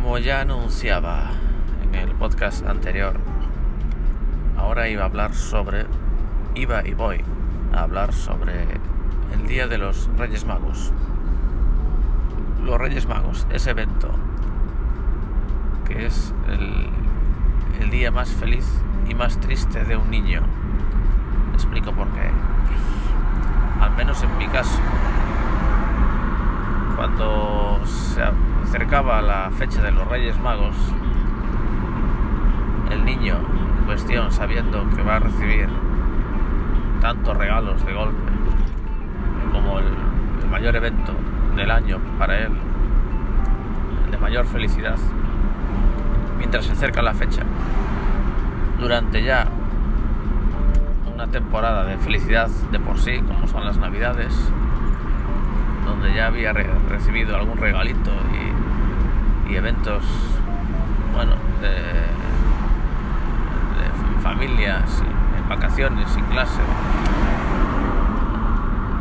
Como ya anunciaba en el podcast anterior, ahora iba a hablar sobre, iba y voy a hablar sobre el Día de los Reyes Magos. Los Reyes Magos, ese evento que es el, el día más feliz y más triste de un niño. Explico por qué. Al menos en mi caso, cuando se acercaba la fecha de los Reyes Magos, el niño en cuestión, sabiendo que va a recibir tantos regalos de golpe como el, el mayor evento del año para él, el de mayor felicidad, mientras se acerca la fecha, durante ya una temporada de felicidad de por sí, como son las navidades, donde ya había re recibido algún regalito y, eventos, bueno, de, de familias, en vacaciones, sin clase.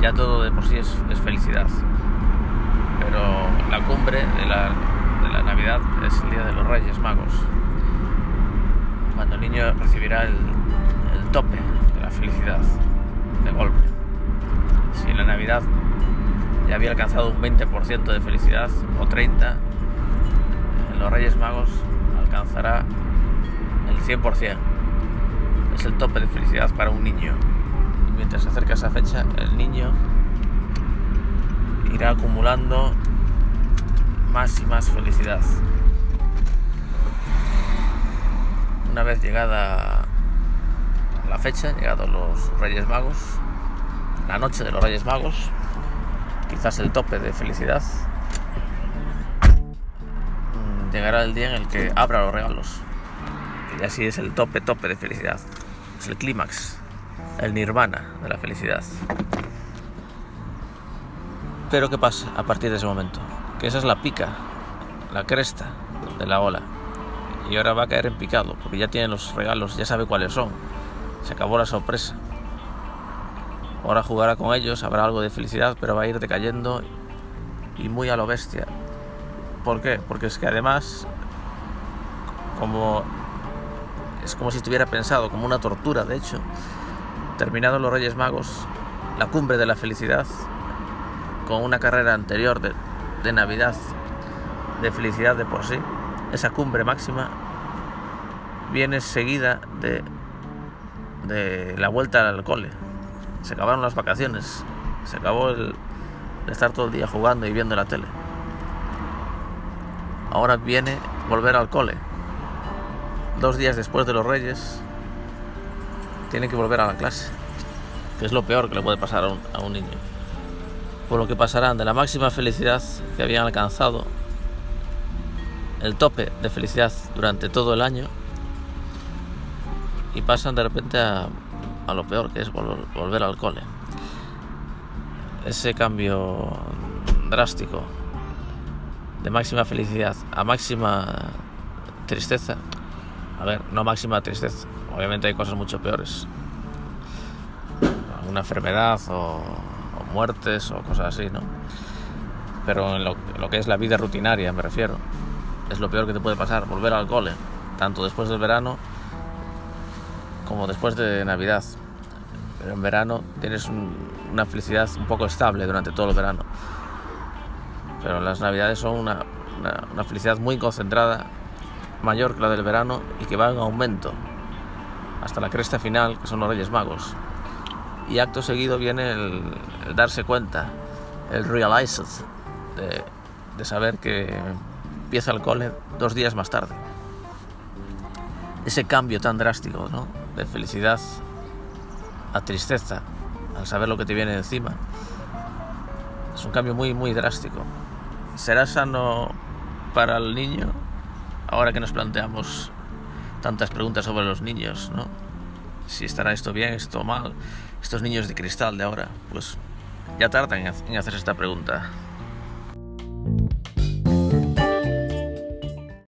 Ya todo de por sí es, es felicidad. Pero la cumbre de la, de la Navidad es el Día de los Reyes Magos. Cuando el niño recibirá el, el tope de la felicidad de golpe. Si en la Navidad ya había alcanzado un 20% de felicidad o 30%, en los Reyes Magos alcanzará el 100%. Es el tope de felicidad para un niño. Mientras se acerca esa fecha, el niño irá acumulando más y más felicidad. Una vez llegada la fecha, llegados los Reyes Magos, la noche de los Reyes Magos, quizás el tope de felicidad, mm, llegará el día en el que abra los regalos. Y así es el tope, tope de felicidad. Es el clímax, el nirvana de la felicidad. Pero ¿qué pasa a partir de ese momento? Que esa es la pica, la cresta de la ola. Y ahora va a caer en picado, porque ya tiene los regalos, ya sabe cuáles son. Se acabó la sorpresa. Ahora jugará con ellos, habrá algo de felicidad, pero va a ir decayendo y muy a lo bestia. ¿Por qué? Porque es que además, como es como si estuviera pensado como una tortura, de hecho, terminados los Reyes Magos, la cumbre de la felicidad, con una carrera anterior de, Navidad, de felicidad de por sí, esa cumbre máxima viene seguida de, de la vuelta al cole. Se acabaron las vacaciones, se acabó el estar todo el día jugando y viendo la tele. Ahora viene volver al cole. Dos días después de los Reyes, tiene que volver a la clase, que es lo peor que le puede pasar a un, a un niño. Por lo que pasarán de la máxima felicidad que habían alcanzado el tope de felicidad durante todo el año y pasan de repente a, a lo peor que es volver, volver, al cole. Ese cambio drástico de máxima felicidad a máxima tristeza. A ver, no máxima tristeza. Obviamente hay cosas mucho peores. Una enfermedad o, o muertes o cosas así, ¿no? Pero en lo, en lo que es la vida rutinaria me refiero es lo peor que te puede pasar, volver al cole, tanto después del verano como después de Navidad. Pero en verano tienes un, una felicidad un poco estable durante todo el verano. Pero las Navidades son una, una, felicidad muy concentrada, mayor que la del verano y que va en aumento hasta la cresta final, que son los Reyes Magos. Y acto seguido viene el, darse cuenta, el realize de, de saber que empieza el cole dos días más tarde. Ese cambio tan drástico, ¿no? De felicidad a tristeza, al saber lo que te viene encima. Es un cambio muy, muy drástico. ¿Será sano para el niño? Ahora que nos planteamos tantas preguntas sobre los niños, ¿no? Si estará esto bien, esto mal, estos niños de cristal de ahora, pues ya tardan en hacerse esta pregunta.